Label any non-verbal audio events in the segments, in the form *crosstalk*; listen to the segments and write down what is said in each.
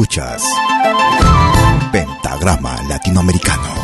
Escuchas Pentagrama Latinoamericano.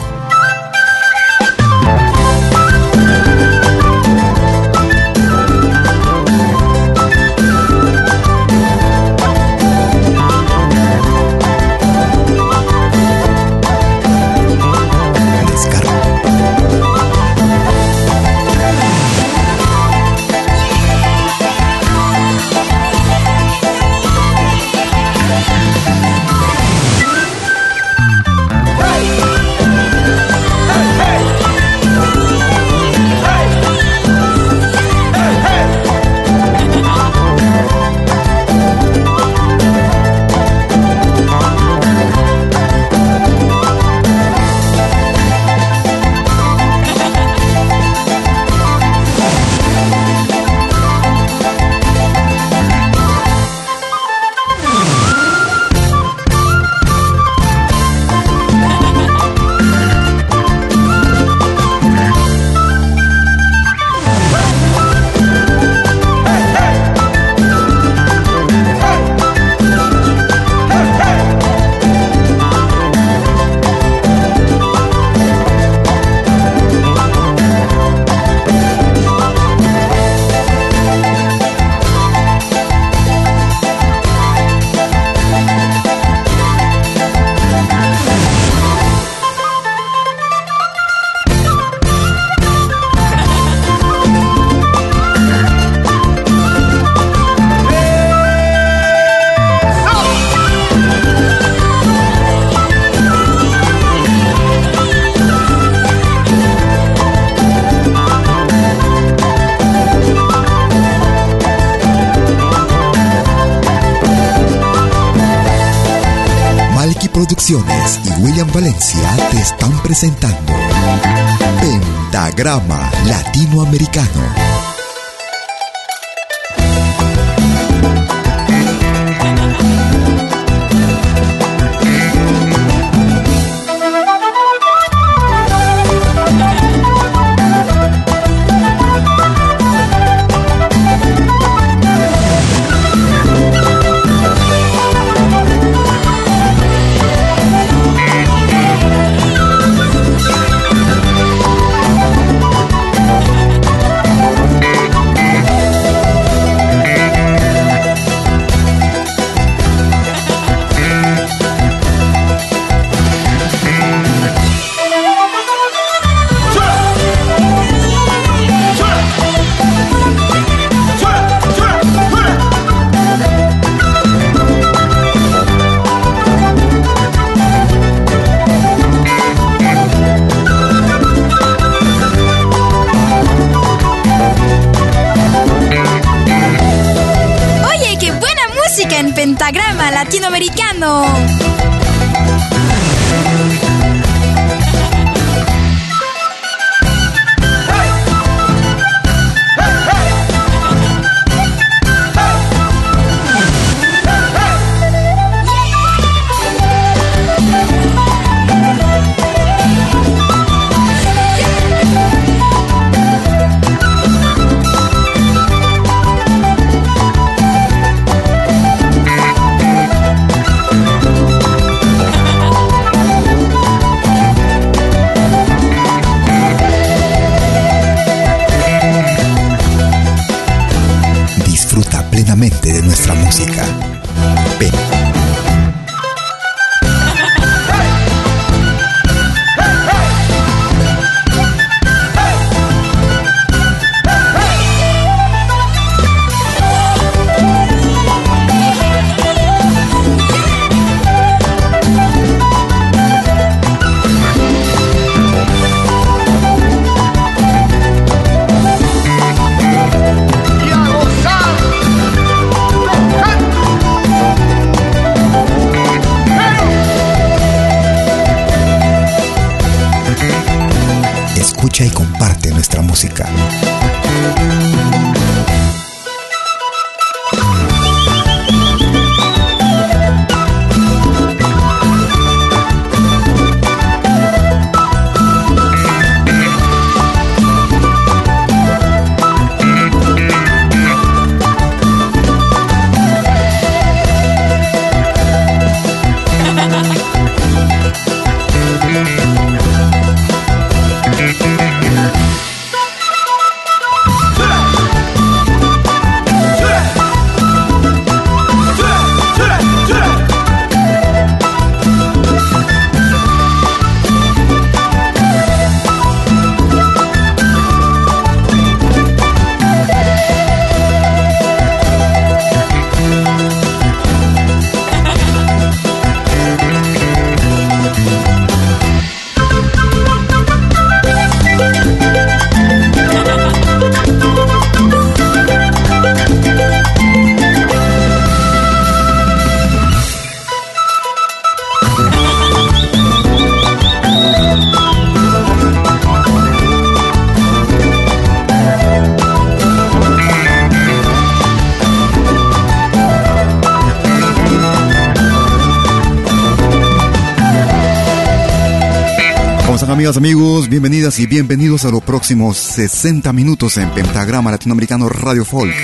Bienvenidas y bienvenidos a los próximos 60 minutos en Pentagrama Latinoamericano Radio Folk.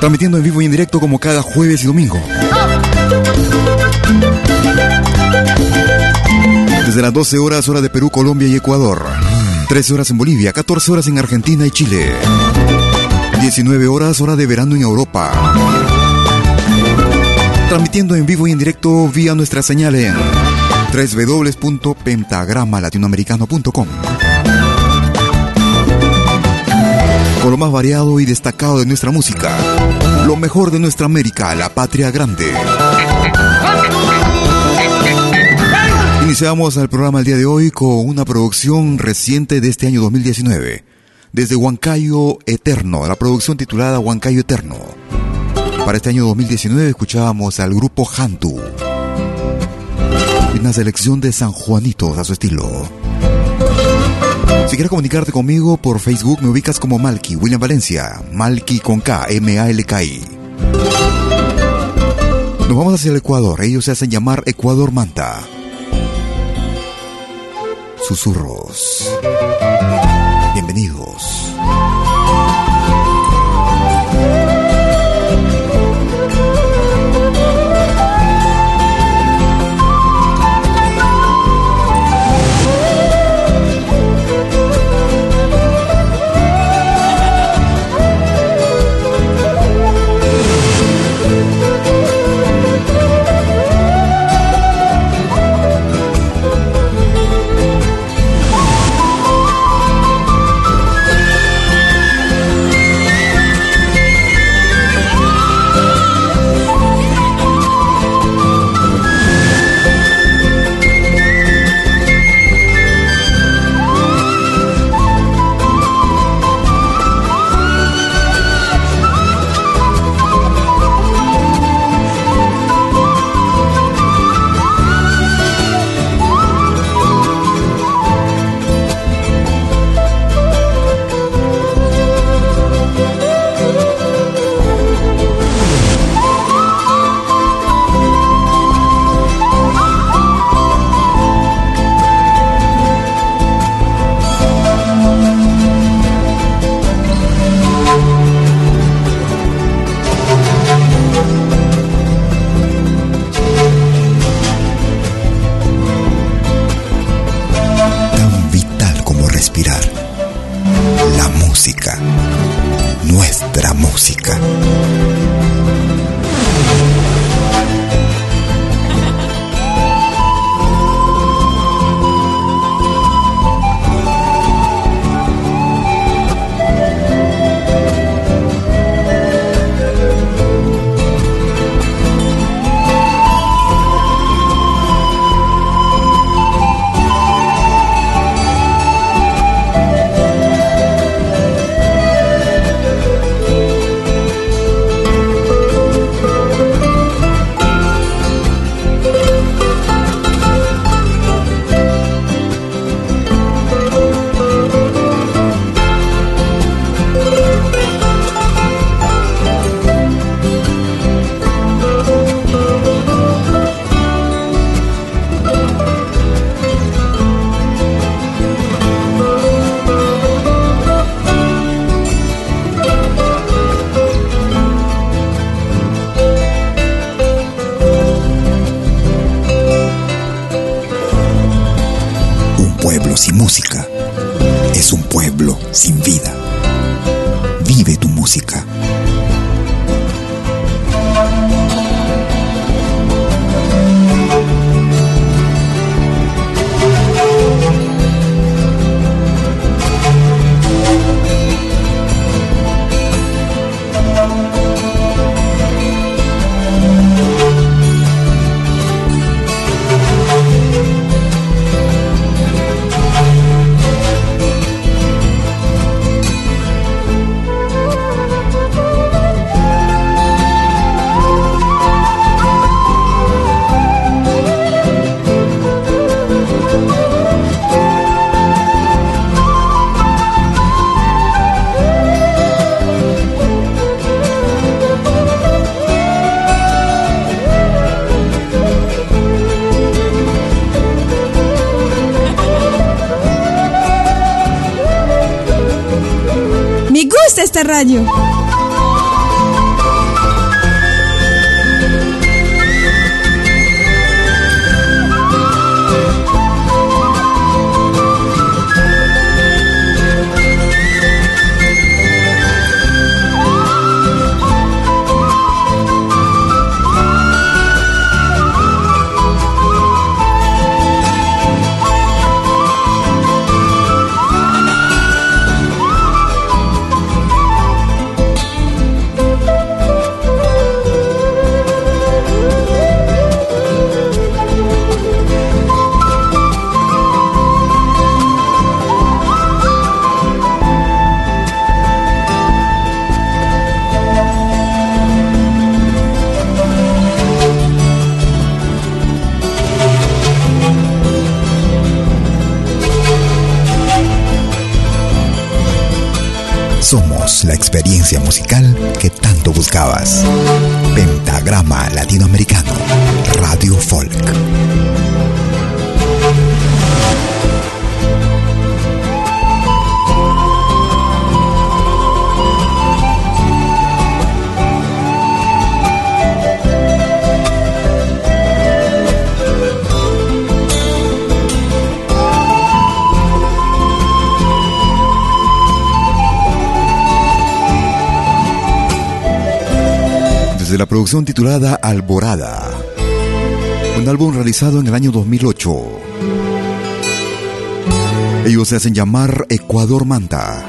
Transmitiendo en vivo y en directo como cada jueves y domingo. Desde las 12 horas hora de Perú, Colombia y Ecuador. 13 horas en Bolivia, 14 horas en Argentina y Chile. 19 horas hora de verano en Europa. Transmitiendo en vivo y en directo vía nuestra señal en www.pentagramalatinoamericano.com Con lo más variado y destacado de nuestra música, lo mejor de nuestra América, la patria grande. Iniciamos el programa el día de hoy con una producción reciente de este año 2019, desde Huancayo Eterno, la producción titulada Huancayo Eterno. Para este año 2019 escuchábamos al grupo Hantu una selección de San Juanitos a su estilo. Si quieres comunicarte conmigo por Facebook, me ubicas como Malky, William Valencia, Malky con K, M-A-L-K-I. Nos vamos hacia el Ecuador, ellos se hacen llamar Ecuador Manta. Susurros. Bienvenidos. Sin vida. Vive tu música. Radio. La experiencia musical que tanto buscabas. Pentagrama Latinoamericano, Radio Folk. La producción titulada Alborada, un álbum realizado en el año 2008. Ellos se hacen llamar Ecuador Manta.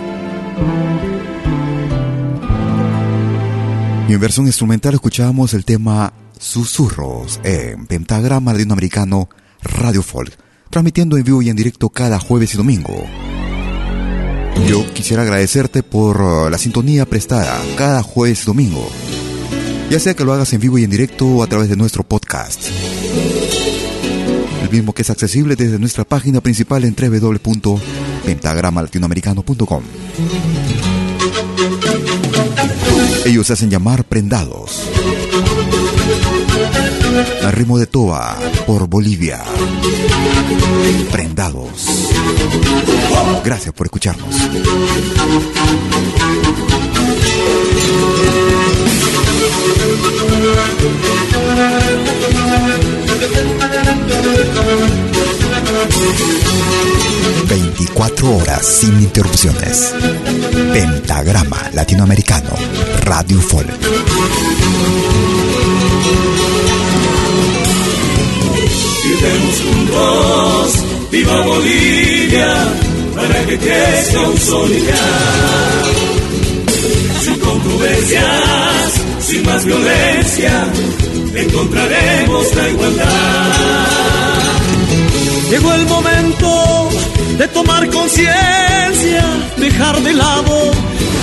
En versión instrumental escuchamos el tema Susurros en Pentagrama Latinoamericano Radio Folk, transmitiendo en vivo y en directo cada jueves y domingo. Yo quisiera agradecerte por la sintonía prestada cada jueves y domingo ya sea que lo hagas en vivo y en directo o a través de nuestro podcast. El mismo que es accesible desde nuestra página principal en www.pentagramalatinoamericano.com. Ellos se hacen llamar prendados. Al ritmo de Toa por Bolivia. Prendados. Gracias por escucharnos. 24 horas sin interrupciones. Pentagrama Latinoamericano, Radio Folk. Vivemos juntos, viva Bolivia, para que crezca un sol Sin controversias, sin más violencia, encontraremos la igualdad. Llegó el momento de tomar conciencia, dejar de lado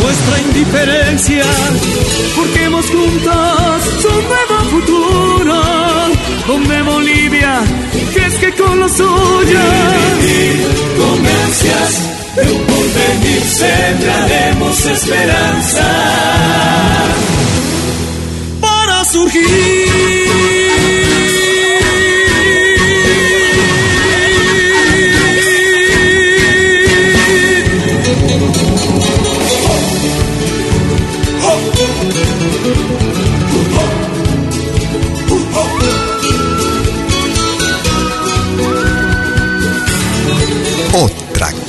nuestra indiferencia, porque hemos juntos un nuevo futuro, donde Bolivia que con lo suyo. Con ansias de un porvenir sembraremos esperanza surgir.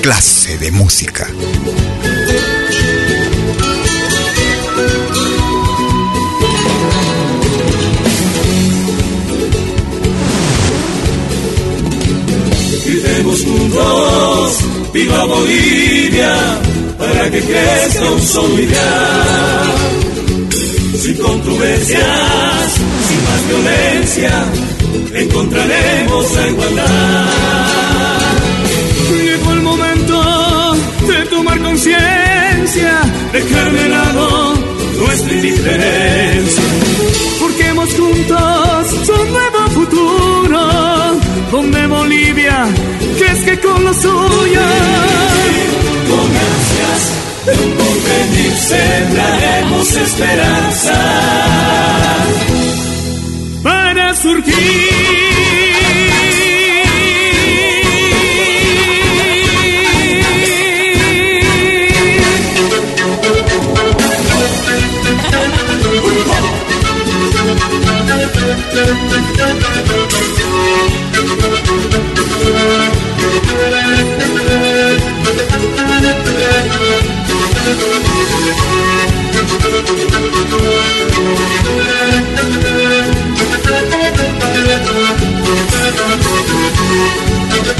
clase de música. Viva Bolivia, para que crezca un solo ideal. Sin controversias, sin más violencia, encontraremos la igualdad. Llegó el momento de tomar conciencia, dejar de lado nuestra indiferencia. Porque juntos con lo suyo. Con ansias de un porvenir sembraremos esperanza para surgir.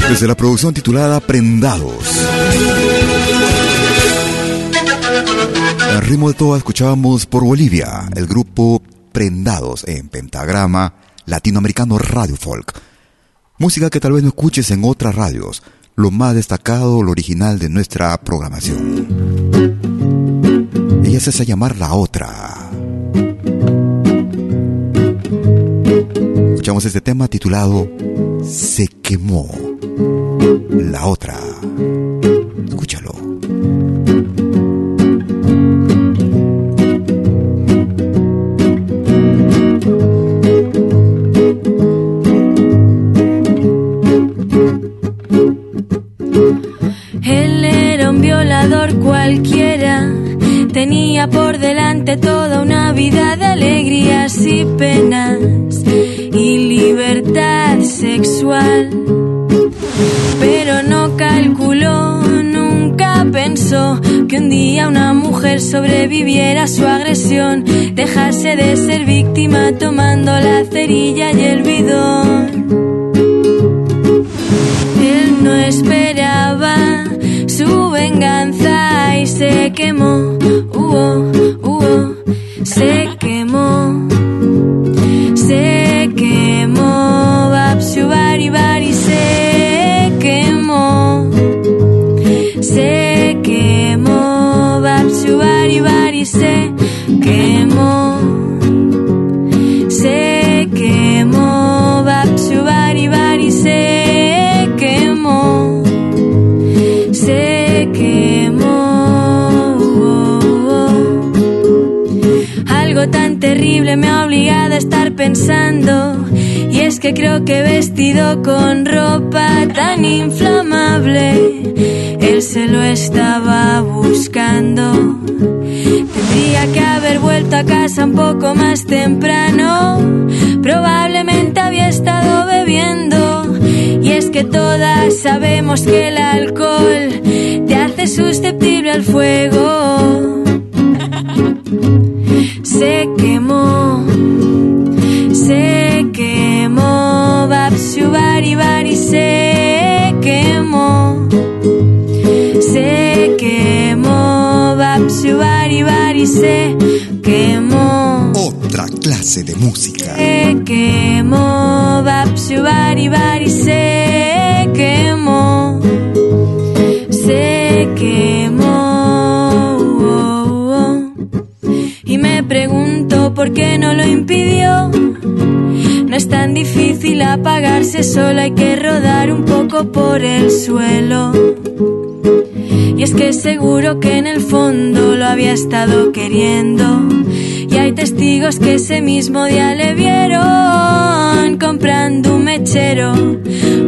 Desde la producción titulada Prendados. Al ritmo de todo escuchábamos por Bolivia el grupo Prendados en Pentagrama Latinoamericano Radio Folk. Música que tal vez no escuches en otras radios, lo más destacado, lo original de nuestra programación. Ella se hace llamar La Otra. Escuchamos este tema titulado Se quemó. La Otra. Escúchalo. cualquiera. Tenía por delante toda una vida de alegrías y penas y libertad sexual. Pero no calculó, nunca pensó que un día una mujer sobreviviera a su agresión, dejase de ser víctima tomando la cerilla y el bidón. Él no esperaba su venganza y se quemó, uh terrible me ha obligado a estar pensando. Y es que creo que vestido con ropa tan inflamable, él se lo estaba buscando. Tendría que haber vuelto a casa un poco más temprano. Probablemente había estado bebiendo. Y es que todas sabemos que el alcohol te hace susceptible al fuego. Quemó, Bari Bari se quemó, se quemó, Babsu Bari Bari se quemó. Otra clase de música. Se quemó, Babsu Bari Bari se quemó, se quemó. Y me pregunto por qué no lo impidió. Tan difícil apagarse, solo hay que rodar un poco por el suelo. Y es que seguro que en el fondo lo había estado queriendo. Y hay testigos que ese mismo día le vieron comprando un mechero.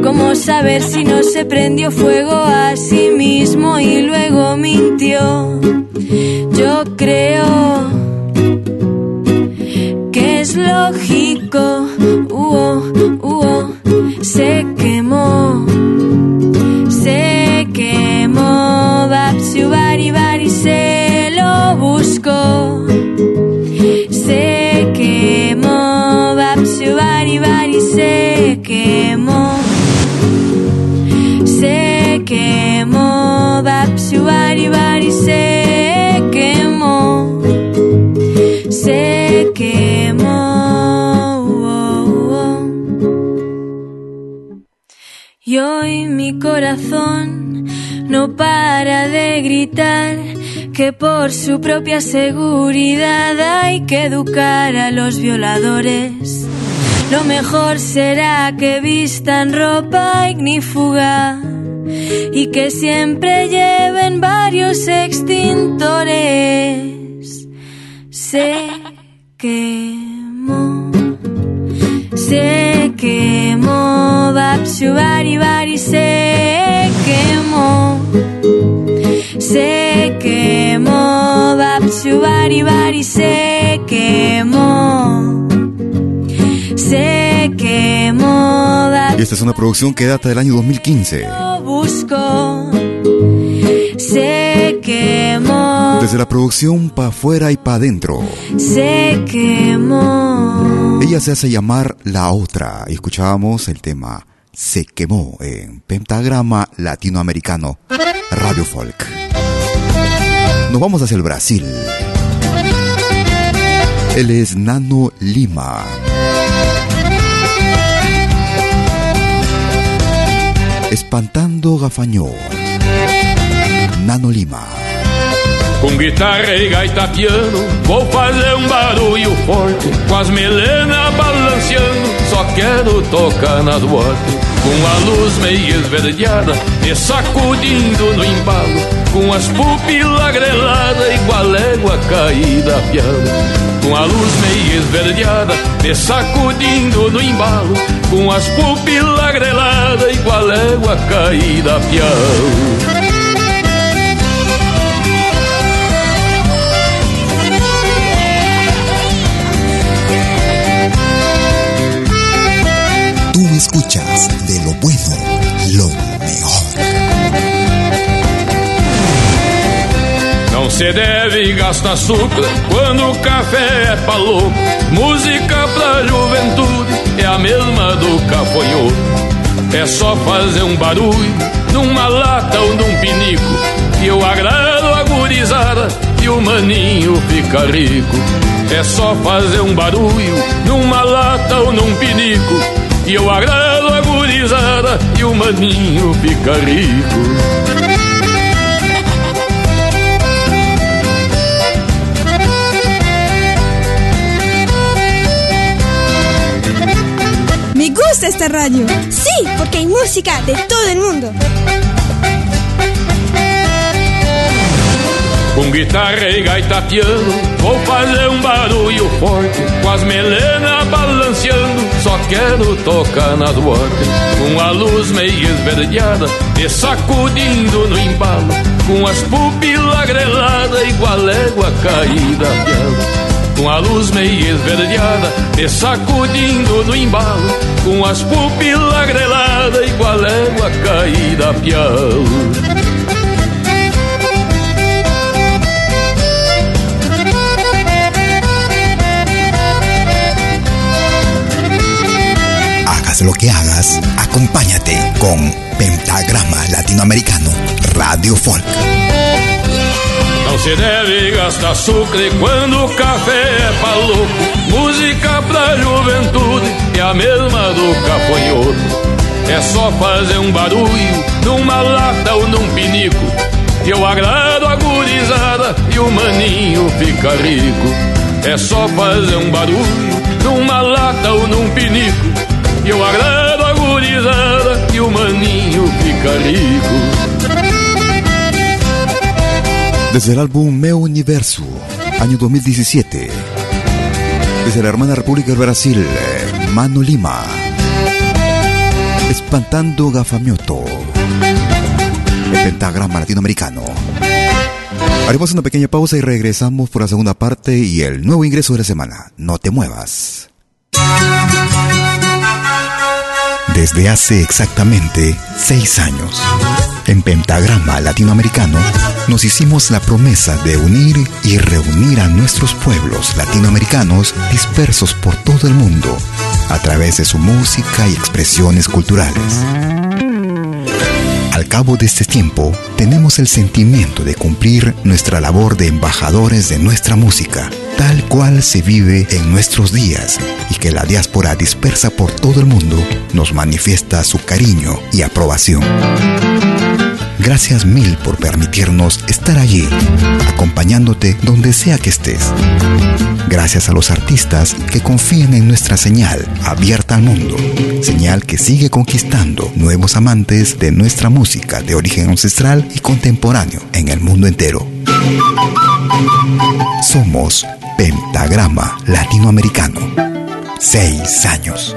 ¿Cómo saber si no se prendió fuego a sí mismo y luego mintió? Yo creo que es lógico uh, uh, se quemó, se quemó, Babsu Bari Bari se lo buscó, se quemó, Babsu Bari Bari se quemó, se quemó, Babsu Bari Bari se quemó. Y hoy mi corazón no para de gritar que por su propia seguridad hay que educar a los violadores. Lo mejor será que vistan ropa ignífuga y que siempre lleven varios extintores. Se quemó, se quemó, Bapsu Bari Bari se quemó se quemó, Bapsu Bari Bari se quemó, se quemó. Y esta es una producción que data del año 2015. Busco, se quemó. Desde la producción pa' afuera y pa' adentro. Se quemó. Ella se hace llamar La Otra y escuchábamos el tema Se quemó en Pentagrama Latinoamericano Radio Folk. Nos vamos hacia el Brasil. Él es Nano Lima. Espantando Gafanhão. Nano Lima. Com guitarra e gaita piano, vou fazer um barulho forte, com as melenas balanceando, só quero tocar nas botes, com a luz meio esverdeada, e sacudindo no embalo, com as pupilas greladas igual égua caída piano. Com a luz meio esverdeada Me sacudindo no embalo. Com as pupilas greladas igual égua caída piano escuchas de lo bueno, lo mejor. Cê deve gastar açúcar quando o café é pra. Música pra juventude é a mesma do cafonhoto. É só fazer um barulho numa lata ou num pinico. E eu agrado a gurizada e o maninho fica rico. É só fazer um barulho numa lata ou num pinico. E eu agrado a gurizada e o maninho fica rico. gusta esta radio. Sí, porque hay música de todo el mundo. Com guitarra e gaita piano, vou fazer um barulho forte, com as melenas quero tocar nas botas, com a luz meio esverdeada, e sacudindo no embalo, com as pupilas greladas, igual égua caída piano com a luz meio esverdeada, me sacudindo no embalo, com as pupilas greladas, igual égua caída a piau. Hagas lo que hagas, acompáñate con Pentagrama Latinoamericano Radio Folk. Não se deve gastar açúcar quando o café é pra louco. Música pra juventude é a mesma do cafonhoto. É só fazer um barulho numa lata ou num pinico. Que eu agrado a gurizada e o maninho fica rico. É só fazer um barulho numa lata ou num pinico. E. Desde el álbum Meu Universo, año 2017. Desde la hermana República del Brasil, Mano Lima. Espantando Gafamioto. El pentagrama latinoamericano. Haremos una pequeña pausa y regresamos por la segunda parte y el nuevo ingreso de la semana. No te muevas. Desde hace exactamente seis años en Pentagrama Latinoamericano, nos hicimos la promesa de unir y reunir a nuestros pueblos latinoamericanos dispersos por todo el mundo a través de su música y expresiones culturales. Al cabo de este tiempo, tenemos el sentimiento de cumplir nuestra labor de embajadores de nuestra música, tal cual se vive en nuestros días y que la diáspora dispersa por todo el mundo nos manifiesta su cariño y aprobación. Gracias mil por permitirnos estar allí, acompañándote donde sea que estés. Gracias a los artistas que confían en nuestra señal abierta al mundo, señal que sigue conquistando nuevos amantes de nuestra música de origen ancestral y contemporáneo en el mundo entero. Somos Pentagrama Latinoamericano. Seis años.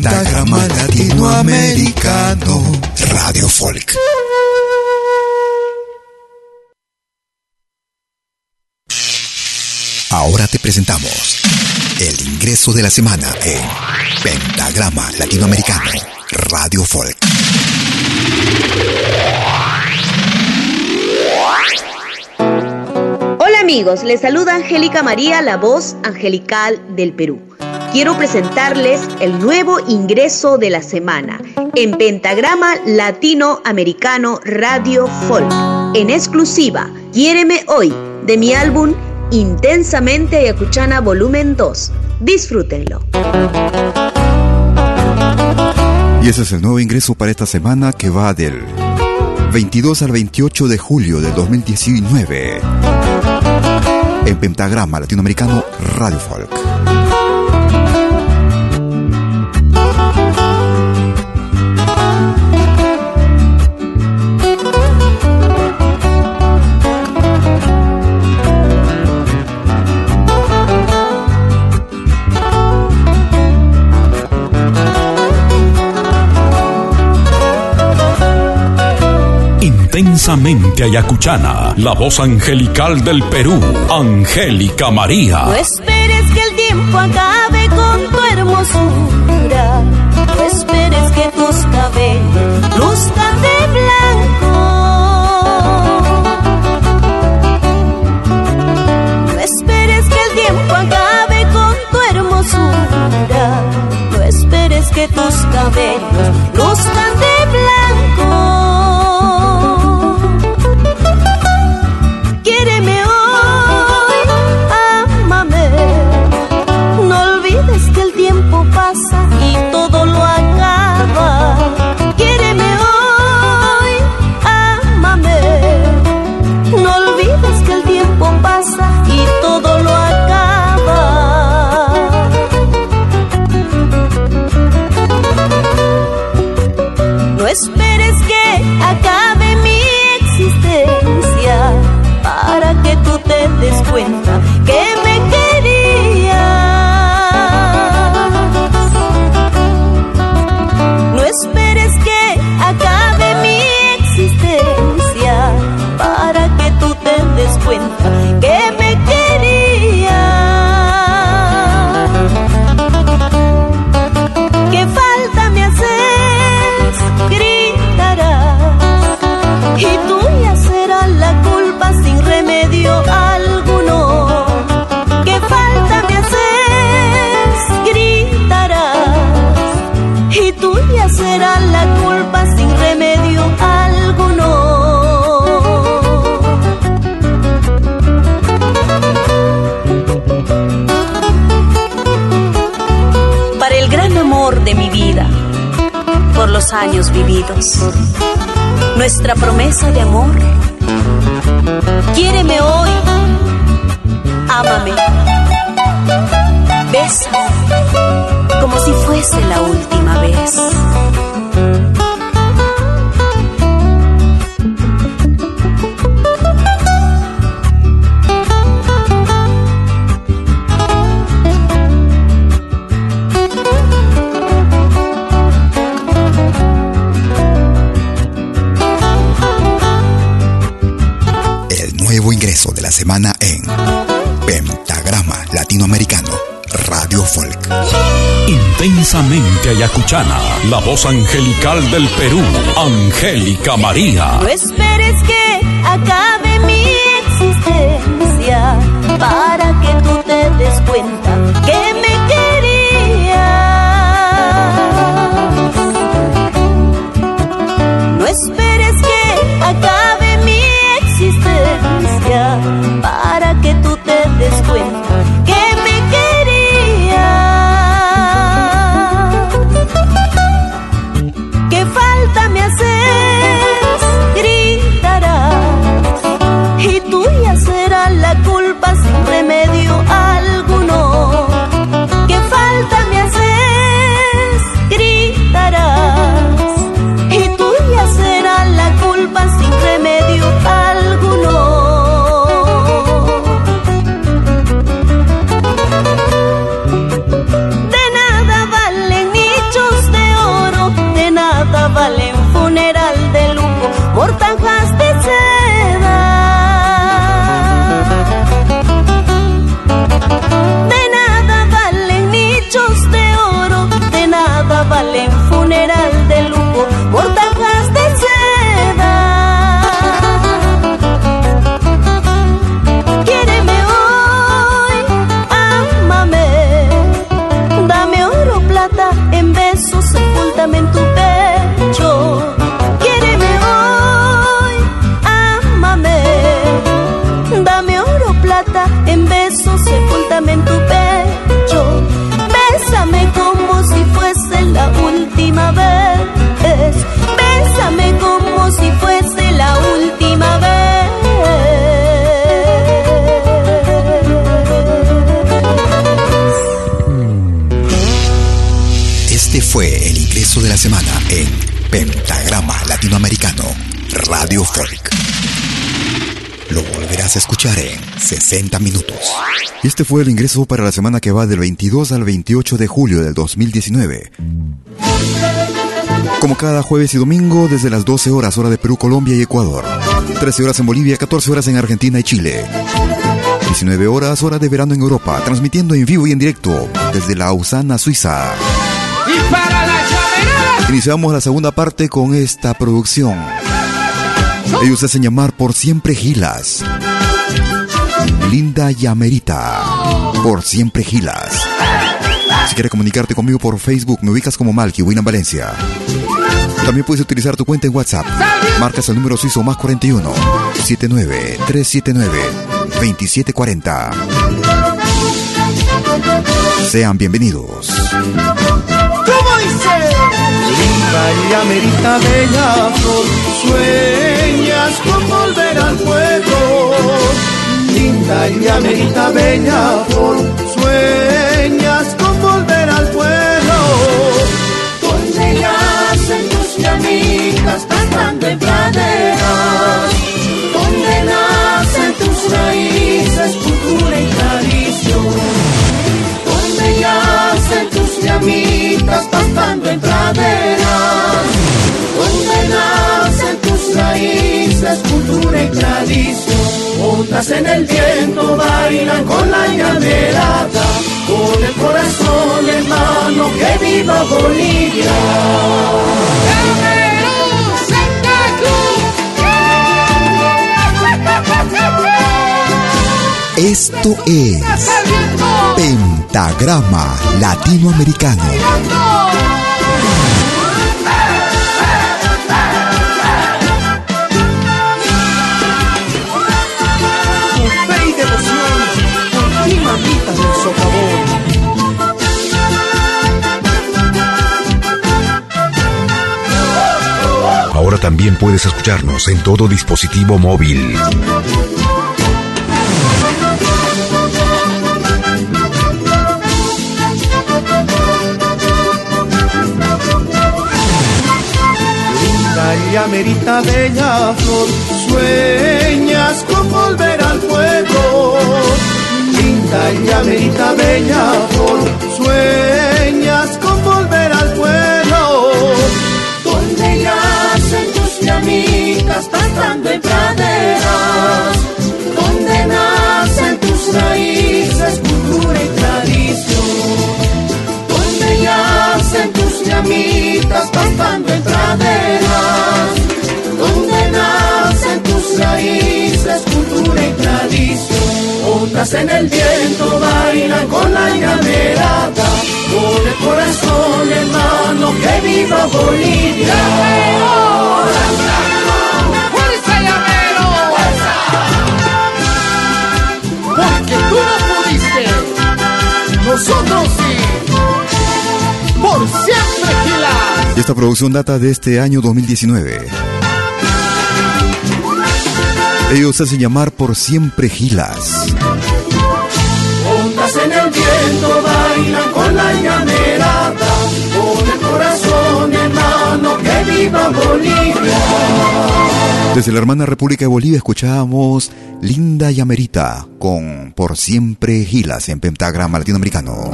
Latinoamericano Radio Folk. Ahora te presentamos el ingreso de la semana en Pentagrama Latinoamericano Radio Folk. Hola amigos, les saluda Angélica María, la voz angelical del Perú. Quiero presentarles el nuevo ingreso de la semana en Pentagrama Latinoamericano Radio Folk. En exclusiva, Quiéreme Hoy, de mi álbum Intensamente Ayacuchana Volumen 2. Disfrútenlo. Y ese es el nuevo ingreso para esta semana que va del 22 al 28 de julio del 2019 en Pentagrama Latinoamericano Radio Folk. Intensamente ayacuchana, la voz angelical del Perú, Angélica María. No esperes que el tiempo acabe con tu hermosura, años vividos, nuestra promesa de amor, quiéreme hoy, ámame, bésame. Como si fuese la última vez. Semana en Pentagrama Latinoamericano, Radio Folk. Intensamente ayacuchana, la voz angelical del Perú, Angélica María. No esperes que acabe mi existencia para que tú te des cuenta Escuchar en 60 minutos. Este fue el ingreso para la semana que va del 22 al 28 de julio del 2019. Como cada jueves y domingo, desde las 12 horas hora de Perú, Colombia y Ecuador. 13 horas en Bolivia, 14 horas en Argentina y Chile. 19 horas hora de verano en Europa, transmitiendo en vivo y en directo desde Lausana, Suiza. Y para la Iniciamos la segunda parte con esta producción ellos hacen llamar por siempre Gilas. Linda Yamerita. Por siempre Gilas. Si quieres comunicarte conmigo por Facebook, me ubicas como Malky, William Valencia. También puedes utilizar tu cuenta en WhatsApp. Marcas el número suizo más 41 79 379 2740. Sean bienvenidos. ¿Cómo dice? Linda y amerita bella flor, sueñas con volver al pueblo. Linda y amerita bella sueñas con volver al pueblo. Donde nacen Ondas en el viento bailan con la llamerada, con el corazón en mano, que viva Bolivia. Esto es Pentagrama Latinoamericano. Socavón. Ahora también puedes escucharnos en todo dispositivo móvil. y amerita bella flor, sueñas con volver al fuego montaña bella flor, sueñas con volver al pueblo. Donde yacen tus llamitas, pastando en praderas, donde nacen tus raíces, cultura y tradición. Donde yacen tus llamitas, pastando en praderas, donde nacen tus raíces, cultura y tradición ondas en el viento bailan con la llamerada, con el corazón hermano que viva Bolivia. ¡Fuerza, llamero! Porque tú no pudiste, nosotros sí. Por siempre, Gilas. Y esta producción data de este año 2019. Ellos hacen llamar por siempre Gilas. Ondas en el viento bailan con la llamerada, con el corazón hermano que viva Bolivia. Desde la hermana República de Bolivia escuchábamos Linda Llamerita con Por siempre Gilas en pentagrama latinoamericano.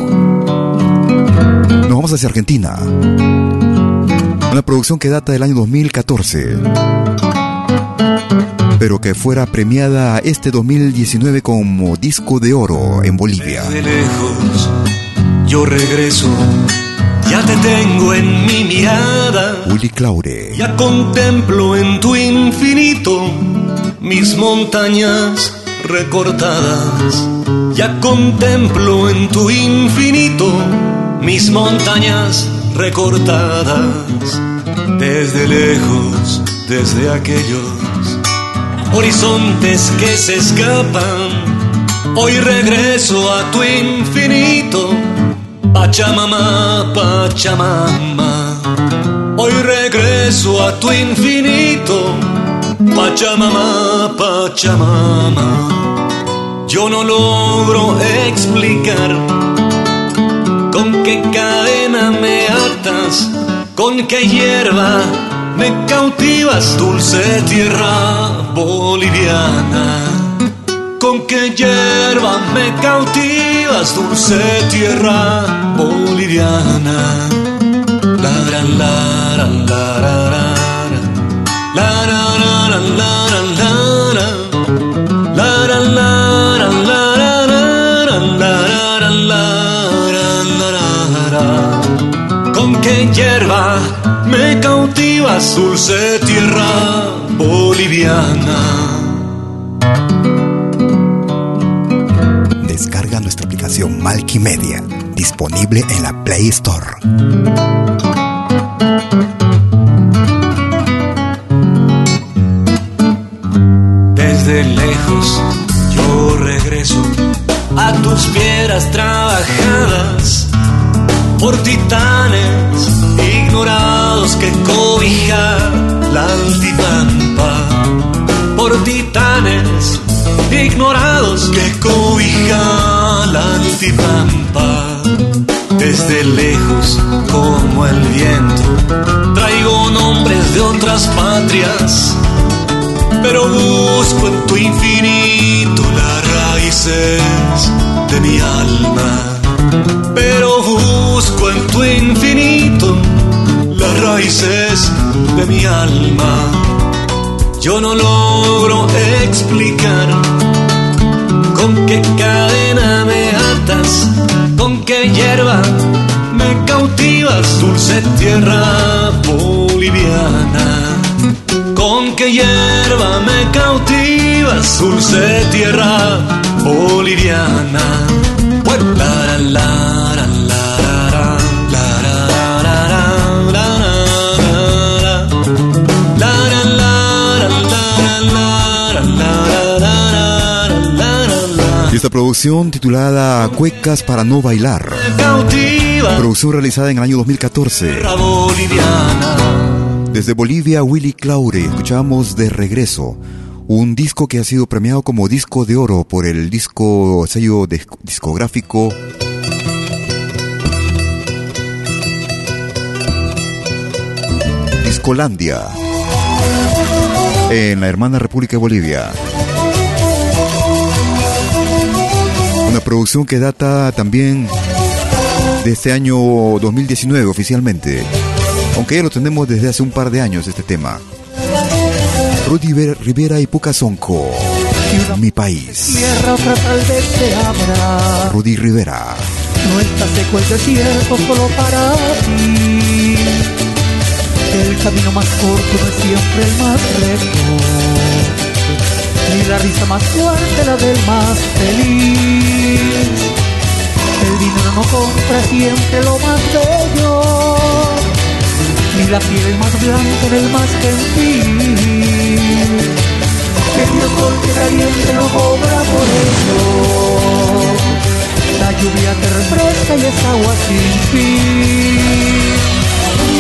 Nos vamos hacia Argentina. Una producción que data del año 2014 pero que fuera premiada este 2019 como disco de oro en Bolivia. De lejos yo regreso, ya te tengo en mi mirada. Willy Claure. Ya contemplo en tu infinito mis montañas recortadas. Ya contemplo en tu infinito mis montañas recortadas. Desde lejos, desde aquellos horizontes que se escapan. Hoy regreso a tu infinito, Pachamama, Pachamama. Hoy regreso a tu infinito, Pachamama, Pachamama. Yo no logro explicar con qué cadena me atas, con qué hierba me cautivas, dulce tierra boliviana. Con qué hierba me cautivas, dulce tierra boliviana. La la la dulce tierra boliviana. Descarga nuestra aplicación Media, disponible en la Play Store. Desde lejos yo regreso a tus piedras trabajadas por titanes ignorados que cobija la altipampa, por titanes ignorados que cobija la altipampa. Desde lejos como el viento traigo nombres de otras patrias, pero busco en tu infinito las raíces de mi alma. Pero busco en tu infinito raíces de mi alma. Yo no logro explicar con qué cadena me atas, con qué hierba me cautivas, dulce tierra boliviana. Con qué hierba me cautivas, dulce tierra boliviana. La, la, Y esta producción titulada Cuecas para no bailar. Producción realizada en el año 2014. Desde Bolivia, Willy Claure, escuchamos De Regreso, un disco que ha sido premiado como disco de oro por el disco sello discográfico Discolandia en la hermana República de Bolivia. Una producción que data también de este año 2019 oficialmente, aunque ya lo tenemos desde hace un par de años este tema. Rudy Rivera y Pucasonco, mi país. Tierra otra tal vez se abra. Rudy Rivera. No está seco el desierto solo para ti. El camino más corto no es siempre el más recto. Ni la risa más fuerte la del más feliz. El dinero no compra siempre lo más bello, ni la piel más blanca del más gentil. El Dios que caliente no cobra por ello. La lluvia te refresca y es agua sin fin.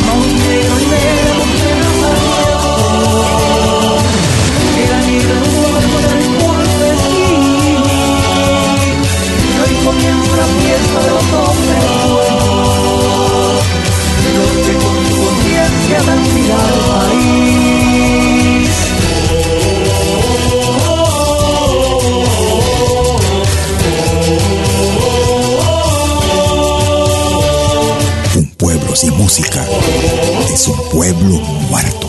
Monte, sin música es un pueblo muerto.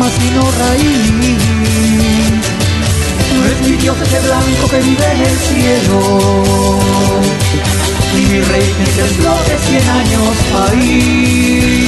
Derrama sino raíz. No es mi Dios ese blanco que vive en el cielo, ni mi rey que tembló de cien años país.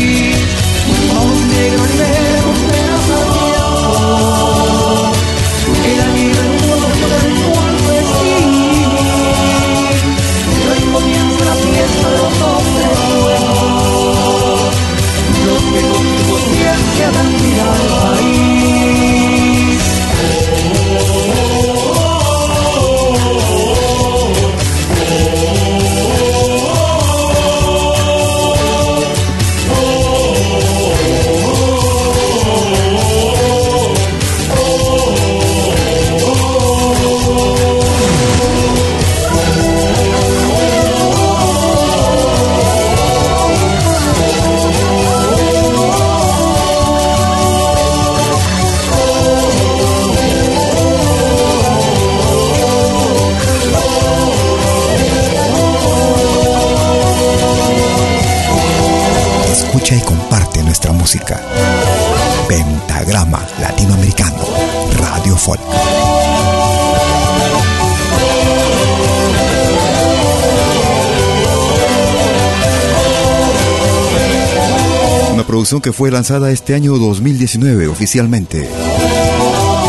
Producción que fue lanzada este año 2019 oficialmente.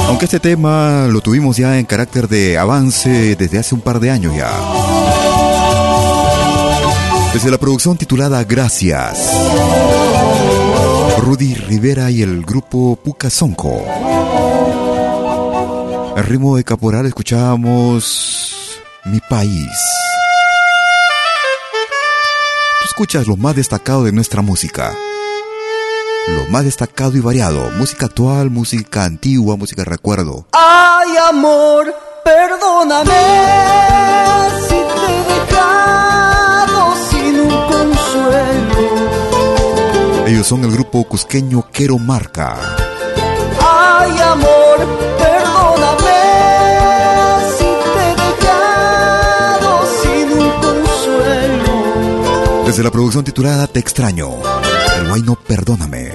Aunque este tema lo tuvimos ya en carácter de avance desde hace un par de años ya. Desde la producción titulada Gracias. Rudy Rivera y el grupo Pucasonco. Al ritmo de Caporal escuchábamos Mi País. Tú escuchas lo más destacado de nuestra música. Lo más destacado y variado. Música actual, música antigua, música recuerdo. Ay, amor, perdóname si te he dejado sin un consuelo. Ellos son el grupo cusqueño Quero Marca. Ay, amor, perdóname si te he dejado sin un consuelo. Desde la producción titulada Te extraño. El guayno Perdóname.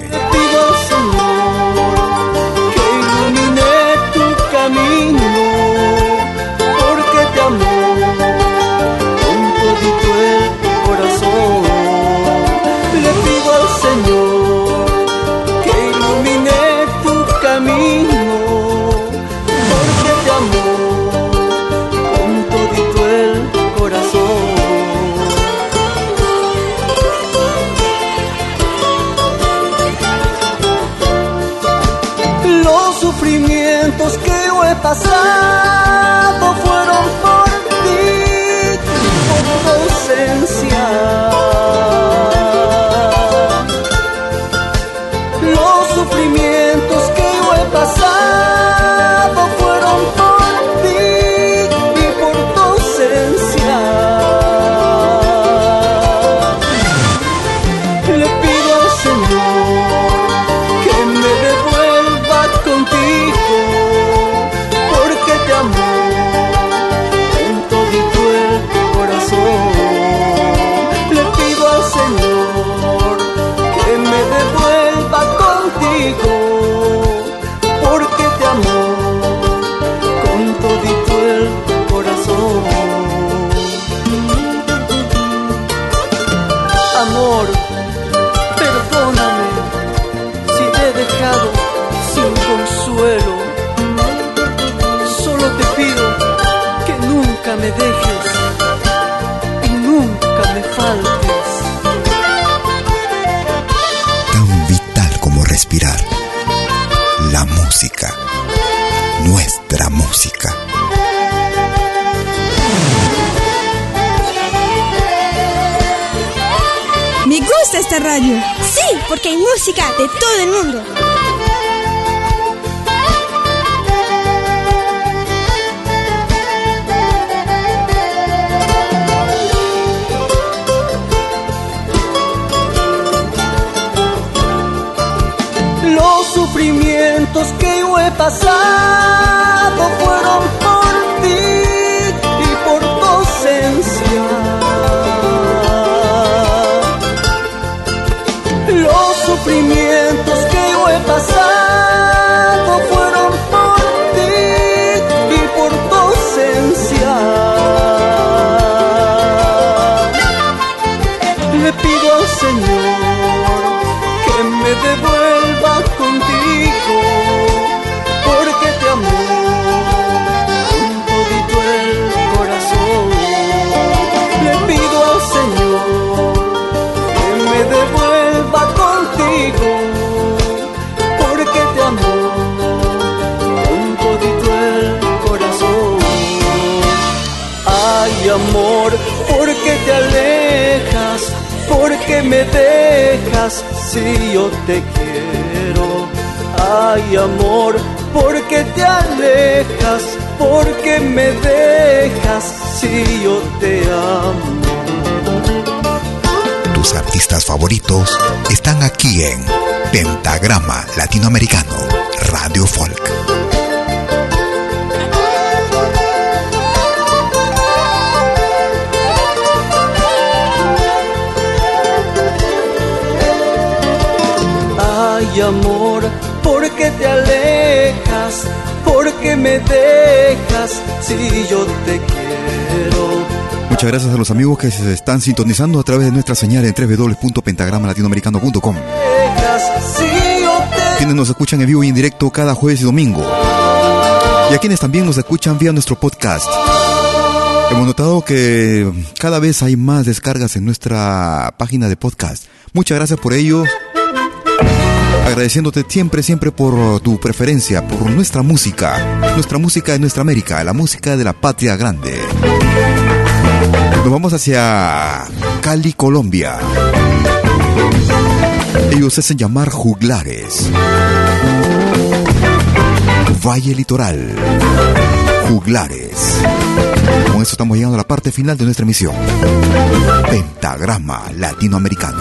Me dejas si yo te quiero. Ay, amor, porque te alejas, porque me dejas si yo te amo. Tus artistas favoritos están aquí en Pentagrama Latinoamericano, Radio Folk. Amor, porque te alejas, porque me dejas si yo te quiero. Muchas gracias a los amigos que se están sintonizando a través de nuestra señal en www.pentagramalatinoamericano.com. Quienes nos escuchan en vivo y en directo cada jueves y domingo. Y a quienes también nos escuchan vía nuestro podcast. Hemos notado que cada vez hay más descargas en nuestra página de podcast. Muchas gracias por ello. Agradeciéndote siempre, siempre por tu preferencia, por nuestra música. Nuestra música de nuestra América, la música de la patria grande. Nos vamos hacia Cali, Colombia. Ellos se hacen llamar juglares. Valle Litoral. Juglares. Con eso estamos llegando a la parte final de nuestra emisión. Pentagrama Latinoamericano.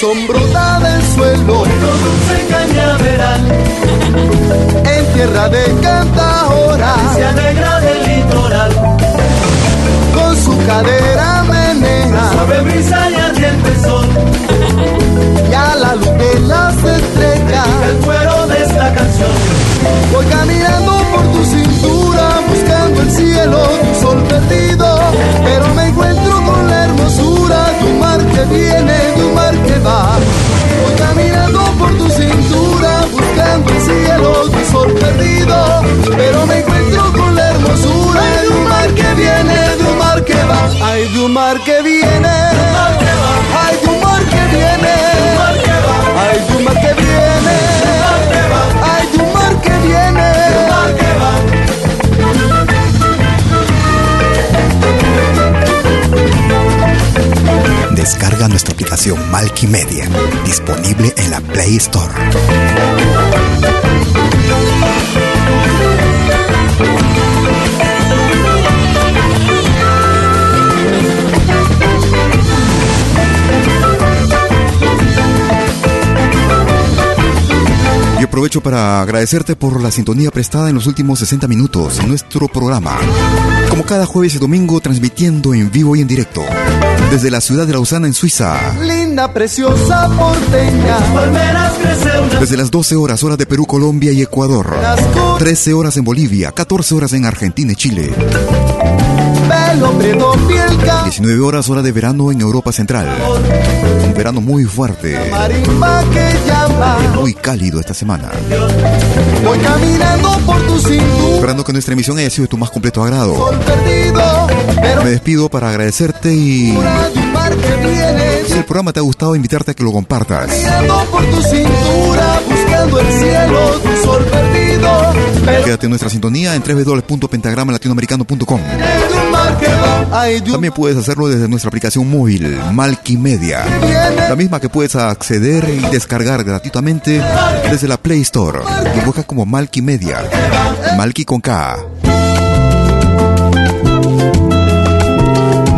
Sombro da del suelo, dulce cañaveral, en tierra de cantahora, se alegra del litoral, con su cadera menea, suave brisa y ardiente sol, y a la luz de las estrellas, el cuero de esta canción. Voy caminando por tu cintura, buscando el cielo, tu sol perdido, pero me encuentro con la hermosura un mar que viene, que va. Voy caminando por tu cintura, buscando el cielo, tu sol perdido, pero me encuentro con la hermosura de un mar que viene, de un mar que va. Ay, de un mar que viene, ay, de un mar que viene, ay, de un mar que viene, ay, de un mar que viene. Descarga nuestra aplicación Media, disponible en la Play Store. Y aprovecho para agradecerte por la sintonía prestada en los últimos 60 minutos en nuestro programa. Como cada jueves y domingo transmitiendo en vivo y en directo. Desde la ciudad de Lausana en Suiza. Linda, preciosa, porteña. Desde las 12 horas, hora de Perú, Colombia y Ecuador. 13 horas en Bolivia, 14 horas en Argentina y Chile. 19 horas hora de verano en Europa Central. Un verano muy fuerte. Muy cálido esta semana. Voy caminando por tu. Esperando que nuestra emisión haya sido de tu más completo agrado. Me despido para agradecerte y si el programa te ha gustado, invitarte a que lo compartas. por tu cintura, buscando el cielo, tu sol perdido. Quédate en nuestra sintonía en www.pentagramalatinoamericano.com. También puedes hacerlo desde nuestra aplicación móvil, Malky Media. La misma que puedes acceder y descargar gratuitamente desde la Play Store. Y busca como Malky Media. Malky con K.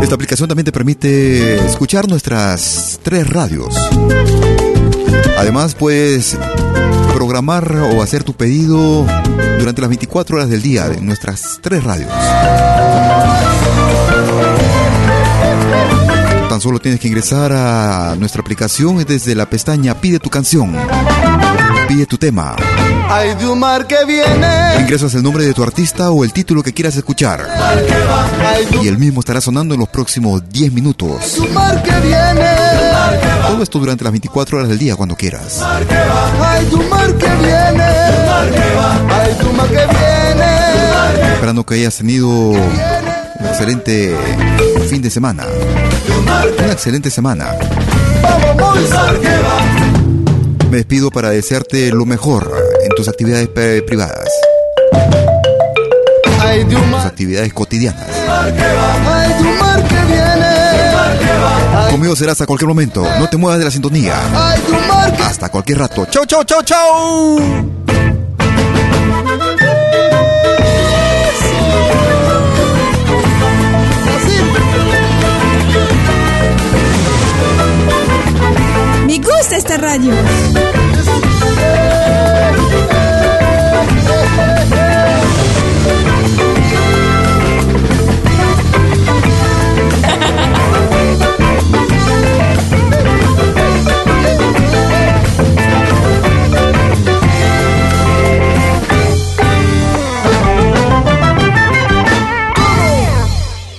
Esta aplicación también te permite escuchar nuestras tres radios. Además puedes programar o hacer tu pedido durante las 24 horas del día en nuestras tres radios. Tan solo tienes que ingresar a nuestra aplicación desde la pestaña Pide tu canción. Pide tu tema. Hay de un mar que viene. Ingresas el nombre de tu artista o el título que quieras escuchar. Y el mismo estará sonando en los próximos 10 minutos. mar que viene. Todo esto durante las 24 horas del día cuando quieras. Hay tu mar que viene. Hay tu mar que viene. Esperando que hayas tenido un excelente fin de semana. Una excelente semana. Me despido para desearte lo mejor en tus actividades privadas. Tus actividades cotidianas. Conmigo será hasta cualquier momento. No te muevas de la sintonía. Hasta cualquier rato. Chau, chau, chau, chau. Gusta esta radio.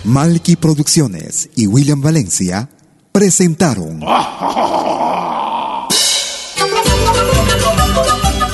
Malky Producciones y William Valencia presentaron *laughs*